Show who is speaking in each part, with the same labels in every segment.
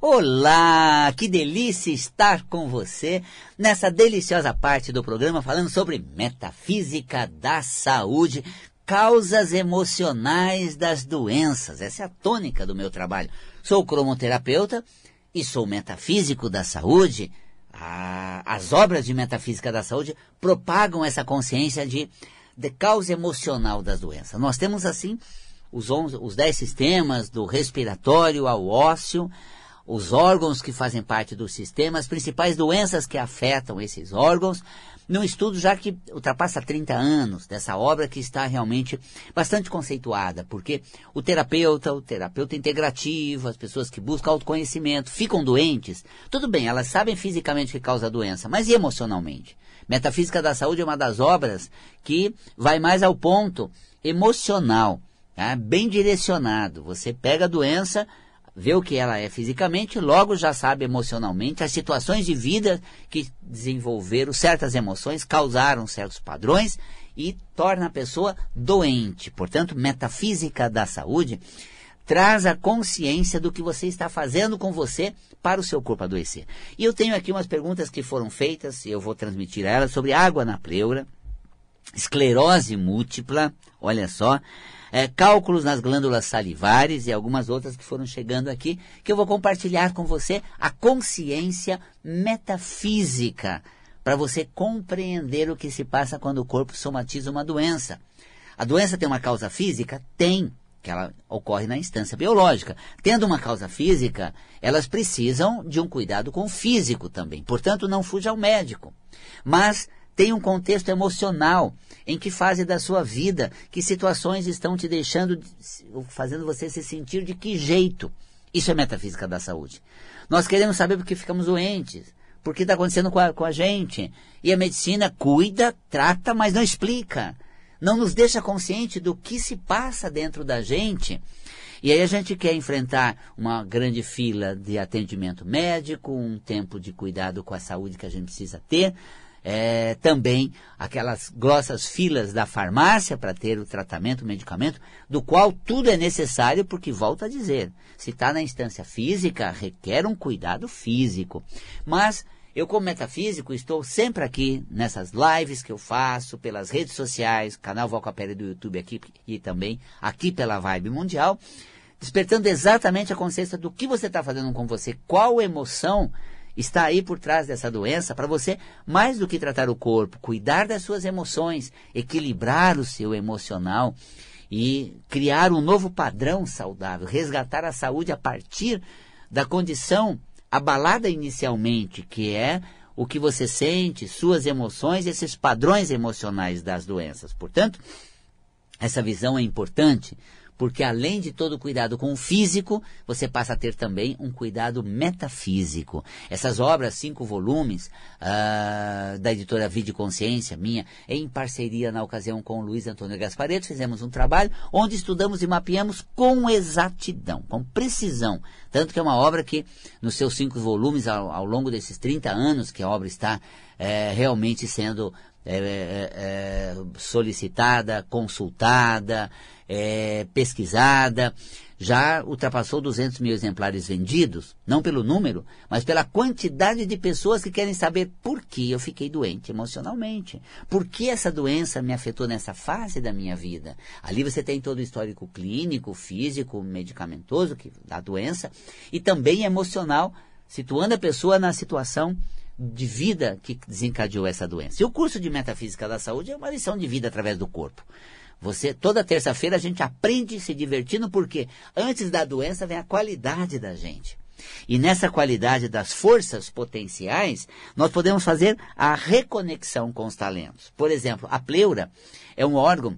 Speaker 1: Olá, que delícia estar com você nessa deliciosa parte do programa falando sobre metafísica da saúde, causas emocionais das doenças. Essa é a tônica do meu trabalho. Sou cromoterapeuta e sou metafísico da saúde. As obras de metafísica da saúde propagam essa consciência de, de causa emocional das doenças. Nós temos assim os, 11, os 10 sistemas, do respiratório ao ósseo, os órgãos que fazem parte do sistema, as principais doenças que afetam esses órgãos, num estudo já que ultrapassa 30 anos dessa obra que está realmente bastante conceituada, porque o terapeuta, o terapeuta integrativo, as pessoas que buscam autoconhecimento, ficam doentes, tudo bem, elas sabem fisicamente que causa a doença, mas e emocionalmente? Metafísica da Saúde é uma das obras que vai mais ao ponto emocional, tá? bem direcionado. Você pega a doença, vê o que ela é fisicamente, logo já sabe emocionalmente as situações de vida que desenvolveram certas emoções, causaram certos padrões e torna a pessoa doente. Portanto, metafísica da saúde traz a consciência do que você está fazendo com você para o seu corpo adoecer. E eu tenho aqui umas perguntas que foram feitas, e eu vou transmitir a elas, sobre água na pleura, esclerose múltipla, olha só, é, cálculos nas glândulas salivares e algumas outras que foram chegando aqui, que eu vou compartilhar com você a consciência metafísica, para você compreender o que se passa quando o corpo somatiza uma doença. A doença tem uma causa física? Tem, que ela ocorre na instância biológica. Tendo uma causa física, elas precisam de um cuidado com o físico também. Portanto, não fuja ao médico. Mas tem um contexto emocional. Em que fase da sua vida, que situações estão te deixando, fazendo você se sentir de que jeito? Isso é metafísica da saúde. Nós queremos saber por que ficamos doentes, por que está acontecendo com a, com a gente. E a medicina cuida, trata, mas não explica. Não nos deixa consciente do que se passa dentro da gente. E aí a gente quer enfrentar uma grande fila de atendimento médico, um tempo de cuidado com a saúde que a gente precisa ter, é, também aquelas grossas filas da farmácia para ter o tratamento, o medicamento, do qual tudo é necessário, porque, volto a dizer, se está na instância física, requer um cuidado físico. Mas eu, como metafísico, estou sempre aqui nessas lives que eu faço, pelas redes sociais, canal Valcapelli do YouTube aqui e também aqui pela Vibe Mundial, despertando exatamente a consciência do que você está fazendo com você, qual emoção está aí por trás dessa doença para você, mais do que tratar o corpo, cuidar das suas emoções, equilibrar o seu emocional e criar um novo padrão saudável, resgatar a saúde a partir da condição abalada inicialmente, que é o que você sente, suas emoções, esses padrões emocionais das doenças. Portanto, essa visão é importante porque além de todo o cuidado com o físico, você passa a ter também um cuidado metafísico. Essas obras, cinco volumes, uh, da editora Vida Consciência, minha, em parceria na ocasião com o Luiz Antônio Gaspareto, fizemos um trabalho onde estudamos e mapeamos com exatidão, com precisão. Tanto que é uma obra que, nos seus cinco volumes, ao, ao longo desses 30 anos que a obra está é, realmente sendo é, é, é solicitada, consultada, é, pesquisada, já ultrapassou 200 mil exemplares vendidos, não pelo número, mas pela quantidade de pessoas que querem saber por que eu fiquei doente emocionalmente, por que essa doença me afetou nessa fase da minha vida. Ali você tem todo o histórico clínico, físico, medicamentoso que, da doença e também emocional, situando a pessoa na situação de vida que desencadeou essa doença. E o curso de Metafísica da Saúde é uma lição de vida através do corpo. Você, toda terça-feira a gente aprende se divertindo porque antes da doença vem a qualidade da gente. E nessa qualidade das forças potenciais, nós podemos fazer a reconexão com os talentos. Por exemplo, a pleura é um órgão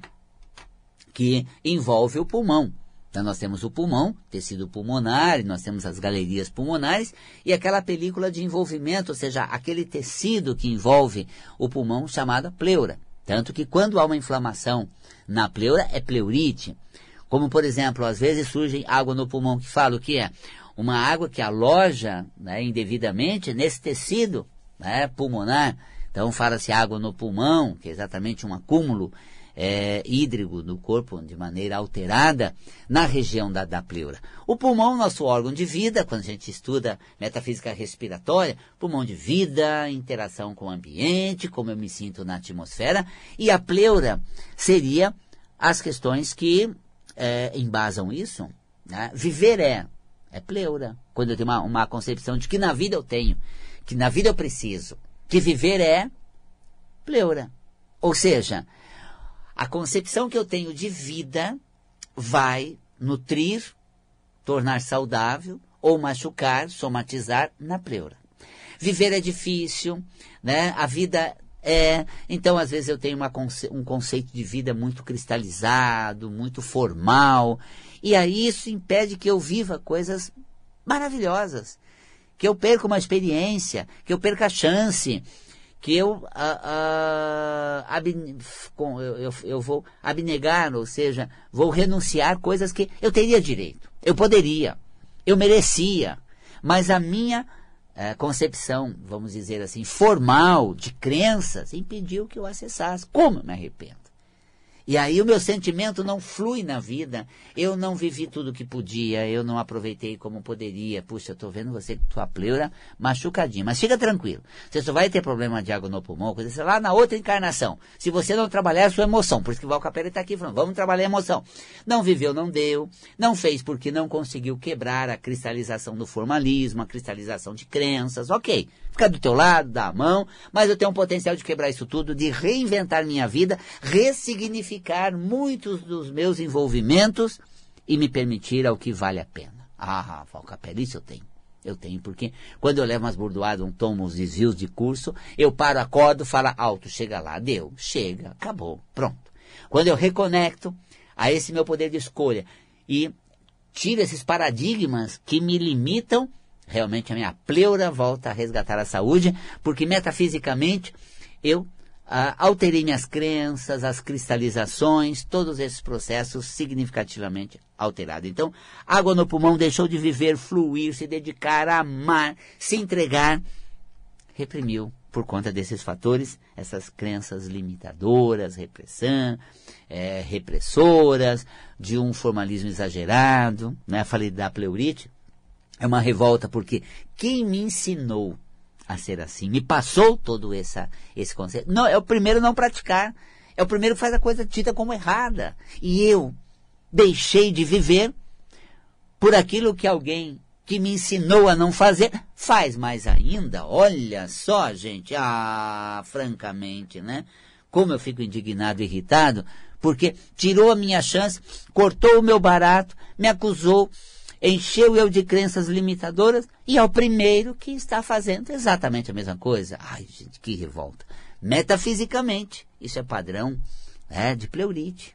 Speaker 1: que envolve o pulmão. Então nós temos o pulmão, tecido pulmonar, nós temos as galerias pulmonares e aquela película de envolvimento, ou seja, aquele tecido que envolve o pulmão chamada pleura. Tanto que quando há uma inflamação na pleura, é pleurite. Como, por exemplo, às vezes surge água no pulmão, que fala o que é? Uma água que aloja né, indevidamente nesse tecido né, pulmonar. Então, fala-se água no pulmão, que é exatamente um acúmulo é, hídrico do corpo de maneira alterada na região da, da pleura. O pulmão, nosso órgão de vida, quando a gente estuda metafísica respiratória, pulmão de vida, interação com o ambiente, como eu me sinto na atmosfera, e a pleura seria as questões que é, embasam isso. Né? Viver é, é pleura. Quando eu tenho uma, uma concepção de que na vida eu tenho, que na vida eu preciso, que viver é pleura. Ou seja, a concepção que eu tenho de vida vai nutrir, tornar saudável ou machucar, somatizar na pleura. Viver é difícil, né? A vida é. Então, às vezes, eu tenho uma, um conceito de vida muito cristalizado, muito formal. E aí isso impede que eu viva coisas maravilhosas. Que eu perca uma experiência, que eu perca a chance, que eu, a, eu, eu, vou abnegar, ou seja, vou renunciar coisas que eu teria direito, eu poderia, eu merecia, mas a minha é, concepção, vamos dizer assim, formal de crenças impediu que eu acessasse. Como eu me arrependo? E aí o meu sentimento não flui na vida. Eu não vivi tudo que podia, eu não aproveitei como poderia. Puxa, eu estou vendo você com tua pleura machucadinha. Mas fica tranquilo. Você só vai ter problema de água no pulmão, coisa assim, lá na outra encarnação. Se você não trabalhar a sua emoção. Por isso que o Val Capelli está aqui falando, vamos trabalhar a emoção. Não viveu, não deu. Não fez porque não conseguiu quebrar a cristalização do formalismo, a cristalização de crenças. Ok, fica do teu lado, dá a mão. Mas eu tenho um potencial de quebrar isso tudo, de reinventar minha vida, ressignificar muitos dos meus envolvimentos e me permitir ao que vale a pena. Ah, Valcapelli, isso eu tenho. Eu tenho, porque quando eu levo umas bordoadas, um tomo uns desvios de curso, eu paro, acordo, falo alto, chega lá, deu, chega, acabou, pronto. Quando eu reconecto a esse meu poder de escolha e tiro esses paradigmas que me limitam, realmente a minha pleura volta a resgatar a saúde, porque metafisicamente eu ah, alterei minhas crenças, as cristalizações, todos esses processos significativamente alterados. Então, água no pulmão deixou de viver, fluir, se dedicar, amar, se entregar, reprimiu por conta desses fatores, essas crenças limitadoras, repressão, é, repressoras, de um formalismo exagerado, né? Falei da pleurite, é uma revolta porque quem me ensinou a ser assim. Me passou todo essa, esse conceito. Não, é o primeiro não praticar. É o primeiro que faz a coisa dita como errada. E eu deixei de viver por aquilo que alguém que me ensinou a não fazer faz mais ainda. Olha só, gente. Ah, francamente, né? Como eu fico indignado irritado, porque tirou a minha chance, cortou o meu barato, me acusou encheu eu de crenças limitadoras e é o primeiro que está fazendo exatamente a mesma coisa. Ai, gente, que revolta. Metafisicamente, isso é padrão né, de pleurite.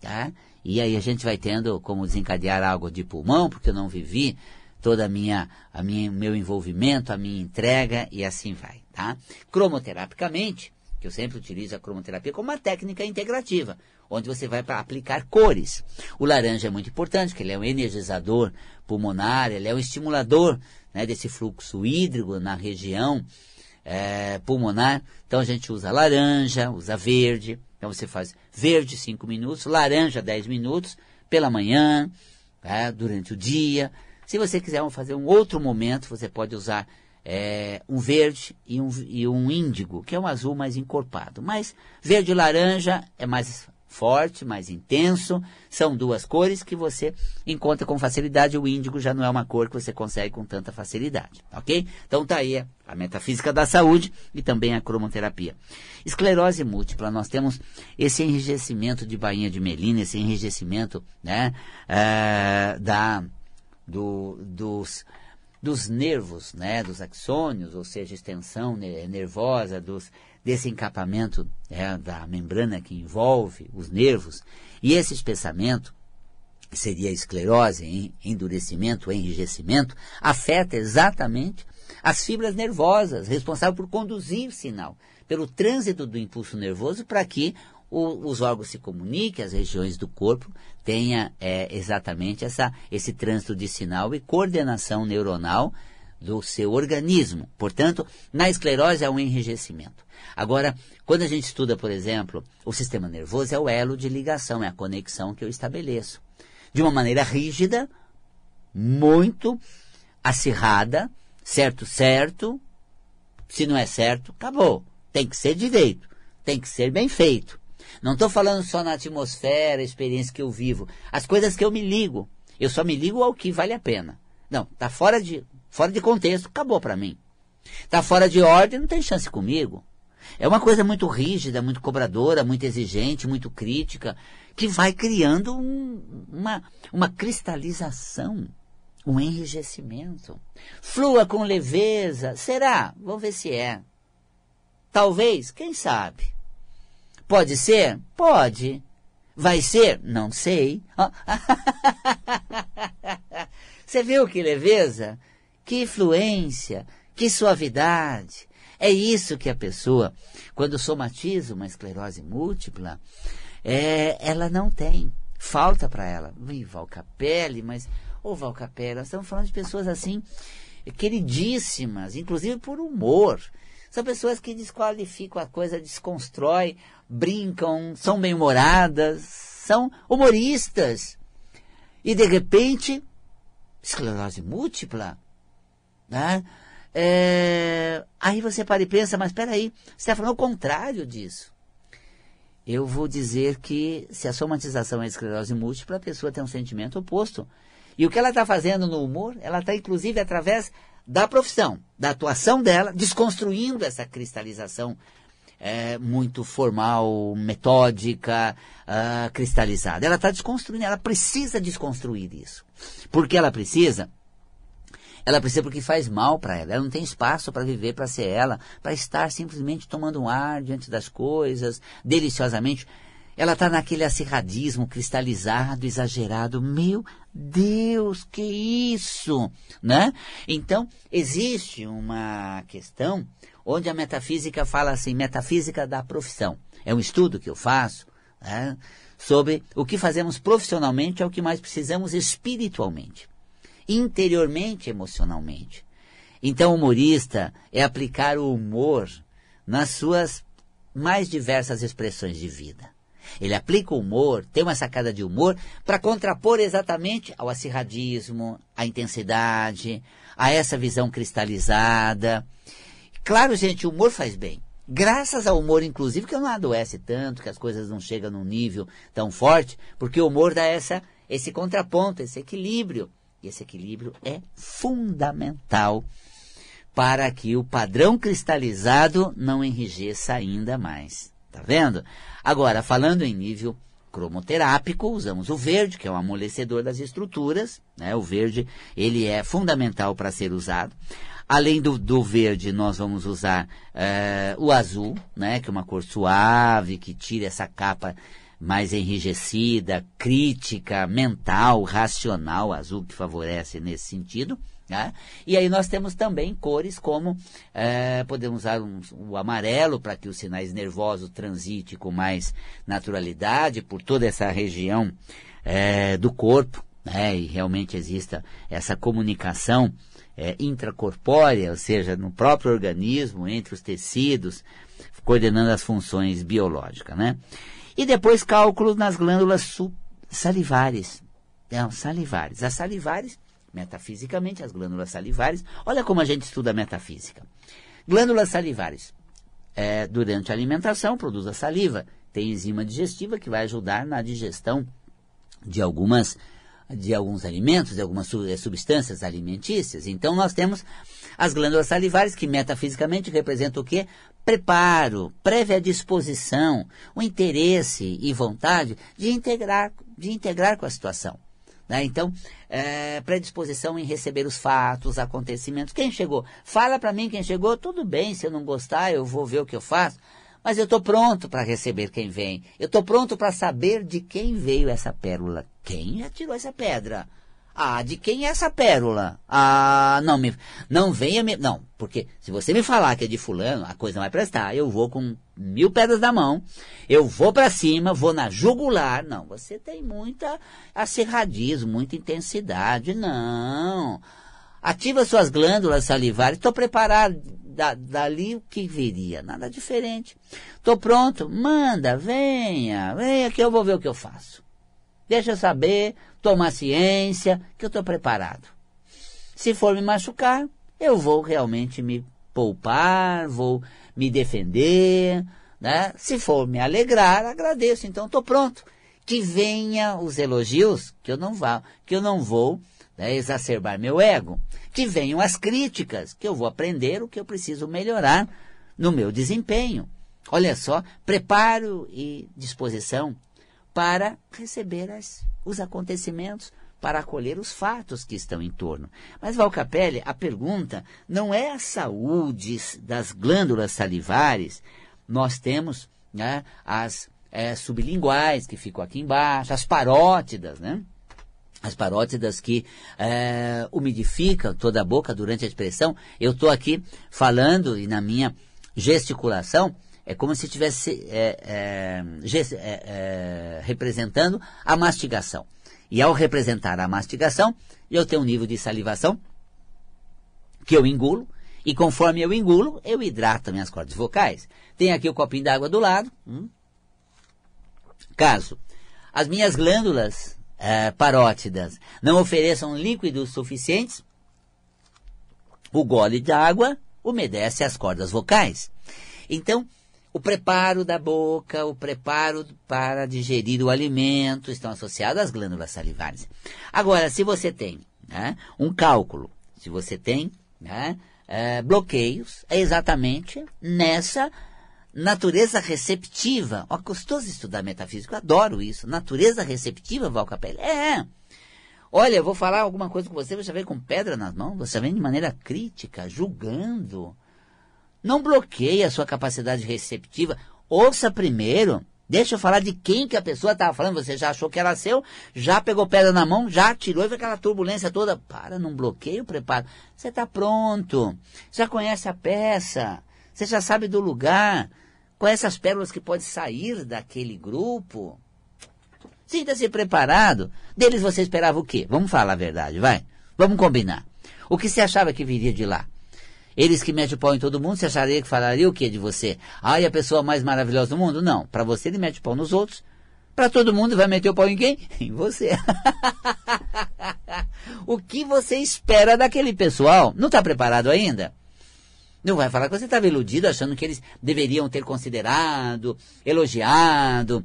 Speaker 1: Tá? E aí a gente vai tendo como desencadear algo de pulmão, porque eu não vivi toda a minha, a minha, meu envolvimento, a minha entrega e assim vai. Tá? Cromoterapicamente, que eu sempre utilizo a cromoterapia como uma técnica integrativa onde você vai para aplicar cores. O laranja é muito importante, porque ele é um energizador pulmonar, ele é um estimulador né, desse fluxo hídrico na região é, pulmonar. Então a gente usa laranja, usa verde. Então você faz verde 5 minutos, laranja 10 minutos, pela manhã, é, durante o dia. Se você quiser fazer um outro momento, você pode usar é, um verde e um, e um índigo, que é um azul mais encorpado. Mas verde e laranja é mais forte, mais intenso. São duas cores que você encontra com facilidade. O índigo já não é uma cor que você consegue com tanta facilidade, ok? Então tá aí a metafísica da saúde e também a cromoterapia. Esclerose múltipla, nós temos esse enrijecimento de bainha de melina, esse enrijecimento né, é, da, do, dos dos nervos, né, dos axônios, ou seja, extensão nervosa dos desse encapamento é, da membrana que envolve os nervos, e esse espessamento, que seria esclerose, endurecimento, enrijecimento, afeta exatamente as fibras nervosas, responsáveis por conduzir sinal, pelo trânsito do impulso nervoso para que o, os órgãos se comuniquem, as regiões do corpo tenha é, exatamente essa, esse trânsito de sinal e coordenação neuronal do seu organismo. Portanto, na esclerose há um enrijecimento. Agora, quando a gente estuda, por exemplo, o sistema nervoso é o elo de ligação, é a conexão que eu estabeleço. De uma maneira rígida, muito acirrada, certo, certo. Se não é certo, acabou. Tem que ser direito, tem que ser bem feito. Não estou falando só na atmosfera, experiência que eu vivo, as coisas que eu me ligo. Eu só me ligo ao que vale a pena. Não, tá fora de, fora de contexto, acabou para mim. Tá fora de ordem, não tem chance comigo. É uma coisa muito rígida, muito cobradora, muito exigente, muito crítica, que vai criando um, uma, uma cristalização, um enrijecimento. Flua com leveza. Será? Vamos ver se é. Talvez, quem sabe? Pode ser? Pode. Vai ser? Não sei. Você viu que leveza? Que fluência? Que suavidade? É isso que a pessoa, quando somatiza uma esclerose múltipla, é, ela não tem. Falta para ela. Ih, Valcapelli, mas. Ô, Valcapelli, nós estamos falando de pessoas assim, queridíssimas, inclusive por humor. São pessoas que desqualificam a coisa, desconstrói, brincam, são bem-humoradas, são humoristas. E de repente, esclerose múltipla, né? É, aí você para e pensa, mas espera aí, você está falando o contrário disso. Eu vou dizer que se a somatização é esclerose múltipla, a pessoa tem um sentimento oposto. E o que ela está fazendo no humor, ela está inclusive através da profissão, da atuação dela, desconstruindo essa cristalização é, muito formal, metódica, uh, cristalizada. Ela está desconstruindo, ela precisa desconstruir isso. Porque ela precisa ela precisa porque faz mal para ela. Ela não tem espaço para viver, para ser ela, para estar simplesmente tomando um ar diante das coisas, deliciosamente. Ela está naquele acirradismo cristalizado, exagerado. Meu Deus, que isso, né? Então, existe uma questão onde a metafísica fala assim, metafísica da profissão. É um estudo que eu faço né, sobre o que fazemos profissionalmente é o que mais precisamos espiritualmente interiormente emocionalmente. Então, humorista é aplicar o humor nas suas mais diversas expressões de vida. Ele aplica o humor, tem uma sacada de humor, para contrapor exatamente ao acirradismo, à intensidade, a essa visão cristalizada. Claro, gente, o humor faz bem. Graças ao humor, inclusive, que não adoece tanto, que as coisas não chegam num nível tão forte, porque o humor dá essa, esse contraponto, esse equilíbrio e esse equilíbrio é fundamental para que o padrão cristalizado não enrijeça ainda mais. Tá vendo? Agora, falando em nível cromoterápico, usamos o verde, que é um amolecedor das estruturas. Né? O verde ele é fundamental para ser usado. Além do, do, verde, nós vamos usar uh, o azul, né? que é uma cor suave, que tira essa capa mais enrijecida, crítica, mental, racional, azul que favorece nesse sentido. Né? E aí nós temos também cores como é, podemos usar um, o amarelo para que os sinais nervosos transitem com mais naturalidade por toda essa região é, do corpo, né? e realmente exista essa comunicação é, intracorpórea, ou seja, no próprio organismo, entre os tecidos, coordenando as funções biológicas. Né? E depois cálculos nas glândulas salivares. Não, salivares. As salivares, metafisicamente, as glândulas salivares. Olha como a gente estuda metafísica. Glândulas salivares. É, durante a alimentação, produz a saliva. Tem enzima digestiva que vai ajudar na digestão de algumas de alguns alimentos, de algumas eh, substâncias alimentícias. Então nós temos as glândulas salivares que metafisicamente representam o quê? Preparo, prévia disposição, o interesse e vontade de integrar, de integrar com a situação. Né? Então, é, predisposição em receber os fatos, acontecimentos. Quem chegou? Fala para mim quem chegou, tudo bem, se eu não gostar, eu vou ver o que eu faço. Mas eu estou pronto para receber quem vem. Eu estou pronto para saber de quem veio essa pérola. Quem atirou essa pedra? Ah, de quem é essa pérola? Ah, não me, não venha me, não, porque se você me falar que é de fulano, a coisa não vai prestar. Eu vou com mil pedras na mão, eu vou para cima, vou na jugular. Não, você tem muita acerradismo, muita intensidade. Não. ativa suas glândulas salivares. Estou preparado. Da, dali o que viria? Nada diferente. Estou pronto. Manda, venha, venha que eu vou ver o que eu faço. Deixa eu saber, tomar ciência, que eu estou preparado. Se for me machucar, eu vou realmente me poupar, vou me defender, né? Se for me alegrar, agradeço. Então estou pronto. Que venha os elogios, que eu não vá, que eu não vou né, exacerbar meu ego. Que venham as críticas, que eu vou aprender o que eu preciso melhorar no meu desempenho. Olha só, preparo e disposição para receber as, os acontecimentos, para acolher os fatos que estão em torno. Mas, Valcapelli, a pergunta não é a saúde das glândulas salivares. Nós temos né, as é, sublinguais, que ficam aqui embaixo, as parótidas, né? As parótidas que é, umidificam toda a boca durante a expressão. Eu estou aqui falando e na minha gesticulação é como se estivesse é, é, é, é, representando a mastigação. E ao representar a mastigação, eu tenho um nível de salivação que eu engulo, e conforme eu engulo, eu hidrato minhas cordas vocais. Tem aqui o copinho d'água do lado. Hum. Caso as minhas glândulas é, parótidas não ofereçam líquidos suficientes, o gole de água umedece as cordas vocais. Então, o preparo da boca, o preparo para digerir o alimento estão associados às glândulas salivares. Agora, se você tem né, um cálculo, se você tem né, é, bloqueios, é exatamente nessa natureza receptiva. Ó, gostoso estudar metafísica, eu adoro isso. Natureza receptiva, Val Capelli. É. Olha, eu vou falar alguma coisa com você, você vem com pedra nas mãos, você vem de maneira crítica, julgando. Não bloqueie a sua capacidade receptiva. Ouça primeiro. Deixa eu falar de quem que a pessoa estava falando. Você já achou que era seu, já pegou pedra na mão, já tirou e foi aquela turbulência toda. Para, não bloqueie o preparo. Você está pronto. Já conhece a peça. Você já sabe do lugar. Conhece as pérolas que podem sair daquele grupo. Sinta-se preparado. Deles você esperava o quê? Vamos falar a verdade, vai. Vamos combinar. O que você achava que viria de lá? Eles que metem o pau em todo mundo, você acharia que falaria o que de você? Ai, a pessoa mais maravilhosa do mundo? Não. Para você, ele mete o pau nos outros. Para todo mundo, vai meter o pau em quem? Em você. o que você espera daquele pessoal? Não está preparado ainda? Não vai falar que você estava iludido achando que eles deveriam ter considerado, elogiado,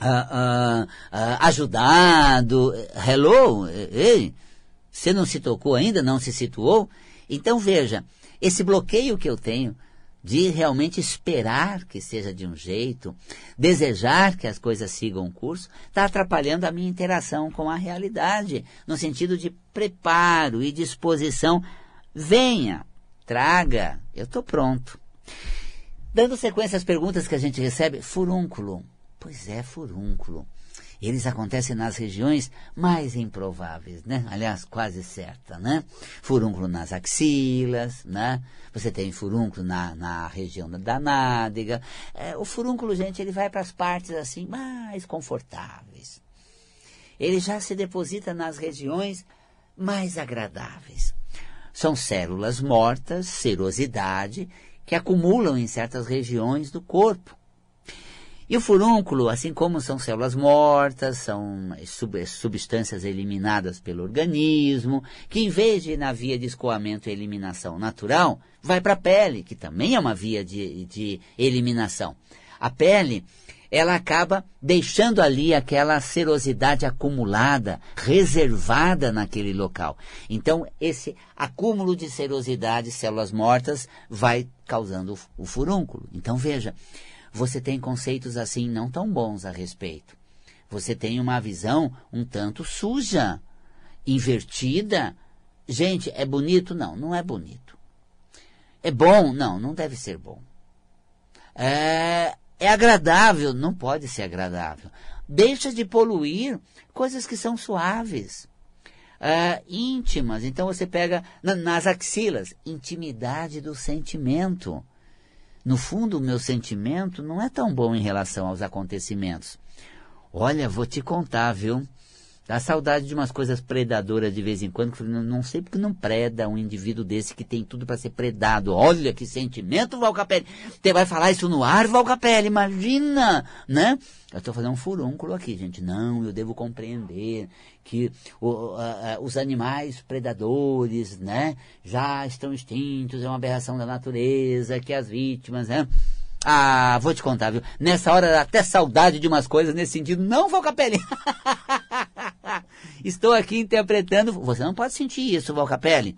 Speaker 1: uh, uh, uh, ajudado. Hello? Ei, você não se tocou ainda? Não se situou? Então veja, esse bloqueio que eu tenho de realmente esperar que seja de um jeito, desejar que as coisas sigam o curso, está atrapalhando a minha interação com a realidade, no sentido de preparo e disposição. Venha, traga, eu estou pronto. Dando sequência às perguntas que a gente recebe, furúnculo. Pois é, furúnculo. Eles acontecem nas regiões mais improváveis, né? Aliás, quase certa, né? Furúnculo nas axilas, né? Você tem furúnculo na, na região da nádega. É, o furúnculo, gente, ele vai para as partes assim mais confortáveis. Ele já se deposita nas regiões mais agradáveis. São células mortas, serosidade, que acumulam em certas regiões do corpo. E o furúnculo, assim como são células mortas, são substâncias eliminadas pelo organismo, que em vez de ir na via de escoamento e eliminação natural, vai para a pele, que também é uma via de, de eliminação. A pele, ela acaba deixando ali aquela serosidade acumulada, reservada naquele local. Então, esse acúmulo de serosidade, células mortas, vai causando o furúnculo. Então, veja, você tem conceitos assim não tão bons a respeito. Você tem uma visão um tanto suja, invertida. Gente, é bonito? Não, não é bonito. É bom? Não, não deve ser bom. É, é agradável? Não pode ser agradável. Deixa de poluir coisas que são suaves. É, íntimas. Então você pega na, nas axilas, intimidade do sentimento. No fundo, o meu sentimento não é tão bom em relação aos acontecimentos. Olha, vou te contar, viu? Dá saudade de umas coisas predadoras de vez em quando. Não, não sei porque não preda um indivíduo desse que tem tudo para ser predado. Olha que sentimento, Valcapelli. Você vai falar isso no ar, Valcapelli? Imagina, né? Eu estou fazendo um furúnculo aqui, gente. Não, eu devo compreender que o, os animais predadores, né, já estão extintos, é uma aberração da natureza, que as vítimas, né? Ah, vou te contar, viu? Nessa hora até saudade de umas coisas nesse sentido. Não, Valcapelli! Estou aqui interpretando. Você não pode sentir isso, Valcapelli.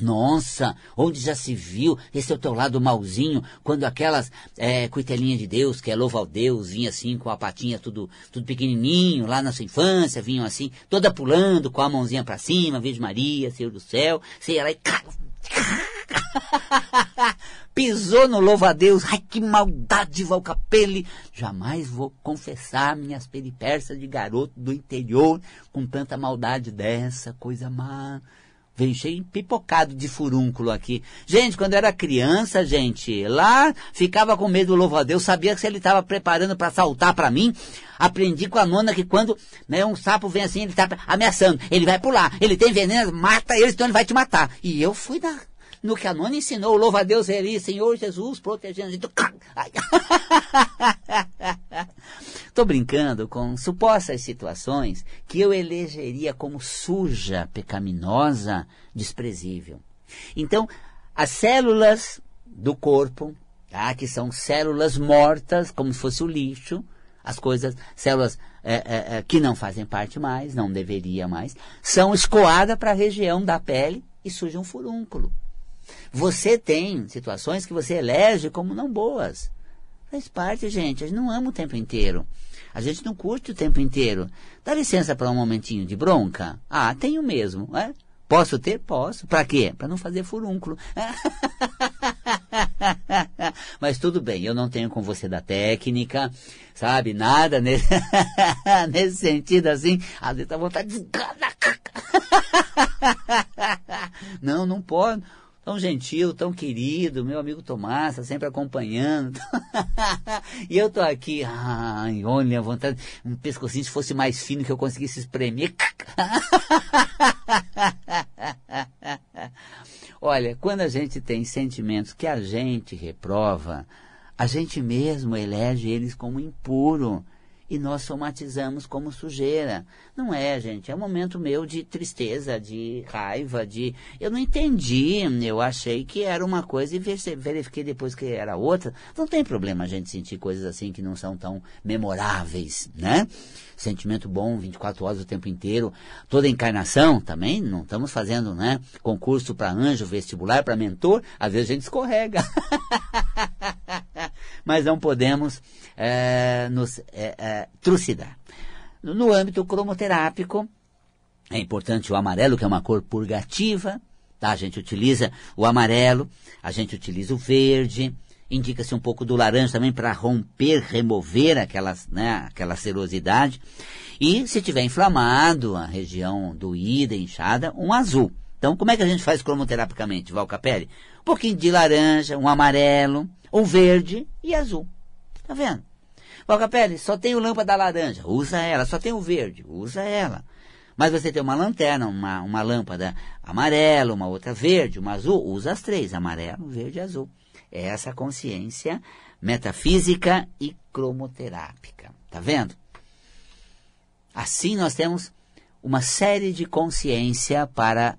Speaker 1: Nossa, onde já se viu esse é o teu lado malzinho, quando aquelas é, de Deus, que é louva ao Deus, vinha assim com a patinha tudo, tudo pequenininho, lá na sua infância, vinham assim, toda pulando, com a mãozinha para cima, Virgem Maria, Senhor do Céu, ia lá e... Pisou no louva a Deus, ai que maldade, Valcapelli, jamais vou confessar minhas peripécias de garoto do interior com tanta maldade dessa, coisa má. Vem cheio pipocado de furúnculo aqui. Gente, quando eu era criança, gente, lá ficava com medo do louvo a Deus, sabia que se ele estava preparando para saltar para mim. Aprendi com a nona que quando né, um sapo vem assim, ele está ameaçando, ele vai pular, ele tem veneno, mata ele, então ele vai te matar. E eu fui na, no que a nona ensinou, louva a Deus ele, Senhor Jesus, protegendo a gente. Estou brincando com supostas situações que eu elegeria como suja, pecaminosa, desprezível. Então, as células do corpo, tá, que são células mortas, como se fosse o lixo, as coisas, células é, é, é, que não fazem parte mais, não deveria mais, são escoadas para a região da pele e surge um furúnculo. Você tem situações que você elege como não boas. Faz parte, gente. A gente não ama o tempo inteiro. A gente não curte o tempo inteiro. Dá licença para um momentinho de bronca? Ah, tenho mesmo. É? Posso ter? Posso. Para quê? Para não fazer furúnculo. Mas tudo bem, eu não tenho com você da técnica, sabe? Nada nesse, nesse sentido assim. Às vezes dá vontade de. Não, não pode tão gentil, tão querido, meu amigo Tomás, tá sempre acompanhando. e eu tô aqui, ai, olha, vontade, um pescocinho se fosse mais fino que eu conseguisse espremer. olha, quando a gente tem sentimentos que a gente reprova, a gente mesmo elege eles como impuro e nós somatizamos como sujeira. Não é, gente. É um momento meu de tristeza, de raiva, de. Eu não entendi. Eu achei que era uma coisa e verifiquei depois que era outra. Não tem problema a gente sentir coisas assim que não são tão memoráveis, né? Sentimento bom 24 horas o tempo inteiro. Toda encarnação também. Não estamos fazendo, né? Concurso para anjo, vestibular para mentor. Às vezes a gente escorrega. Mas não podemos é, nos é, é, trucidar. No âmbito cromoterápico, é importante o amarelo, que é uma cor purgativa, tá? A gente utiliza o amarelo, a gente utiliza o verde, indica-se um pouco do laranja também para romper, remover aquelas, né, aquela serosidade. E se tiver inflamado a região doída, inchada, um azul. Então, como é que a gente faz cromoterapicamente, Valcapelli? Um pouquinho de laranja, um amarelo, um verde e azul. Tá vendo? Valcapelli, só tem o lâmpada laranja, usa ela. Só tem o verde, usa ela. Mas você tem uma lanterna, uma, uma lâmpada amarela, uma outra verde, uma azul, usa as três, amarelo, verde e azul. É essa consciência metafísica e cromoterápica. Tá vendo? Assim nós temos uma série de consciência para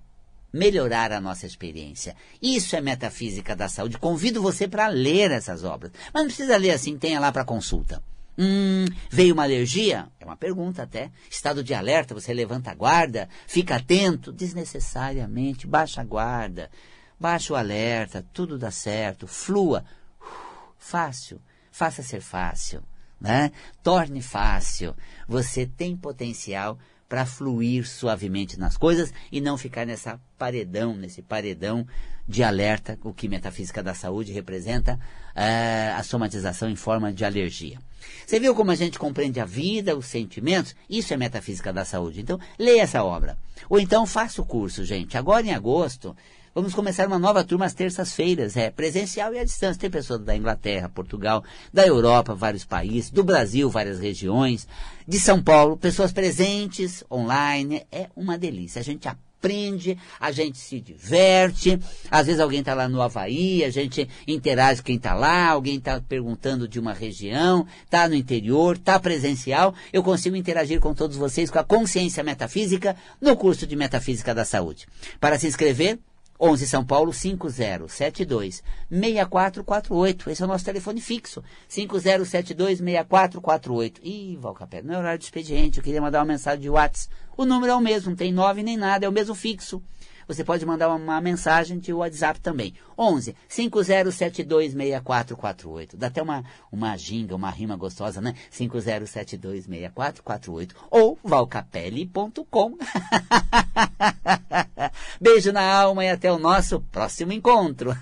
Speaker 1: melhorar a nossa experiência. Isso é metafísica da saúde. Convido você para ler essas obras. Mas não precisa ler assim, tenha lá para consulta. Hum, veio uma alergia? É uma pergunta até. Estado de alerta, você levanta a guarda, fica atento, desnecessariamente, baixa a guarda, baixa o alerta, tudo dá certo, flua. fácil, faça ser fácil, né? Torne fácil. Você tem potencial para fluir suavemente nas coisas e não ficar nessa paredão, nesse paredão de alerta, o que metafísica da saúde representa é, a somatização em forma de alergia. Você viu como a gente compreende a vida, os sentimentos? Isso é metafísica da saúde. Então, leia essa obra. Ou então faça o curso, gente. Agora em agosto, Vamos começar uma nova turma às terças-feiras, é presencial e à distância. Tem pessoas da Inglaterra, Portugal, da Europa, vários países, do Brasil, várias regiões, de São Paulo, pessoas presentes online. É uma delícia. A gente aprende, a gente se diverte. Às vezes alguém está lá no Havaí, a gente interage quem está lá, alguém está perguntando de uma região, está no interior, está presencial. Eu consigo interagir com todos vocês com a consciência metafísica no curso de Metafísica da Saúde. Para se inscrever, 11 São Paulo 5072 6448. Esse é o nosso telefone fixo. 5072 6448. Ih, Valcapé, não é horário de expediente. Eu queria mandar uma mensagem de WhatsApp. O número é o mesmo, não tem nove nem nada, é o mesmo fixo. Você pode mandar uma mensagem de WhatsApp também. 11 5072 6448. Dá até uma, uma ginga, uma rima gostosa, né? 5072 6448. Ou valcapelli.com. Beijo na alma e até o nosso próximo encontro.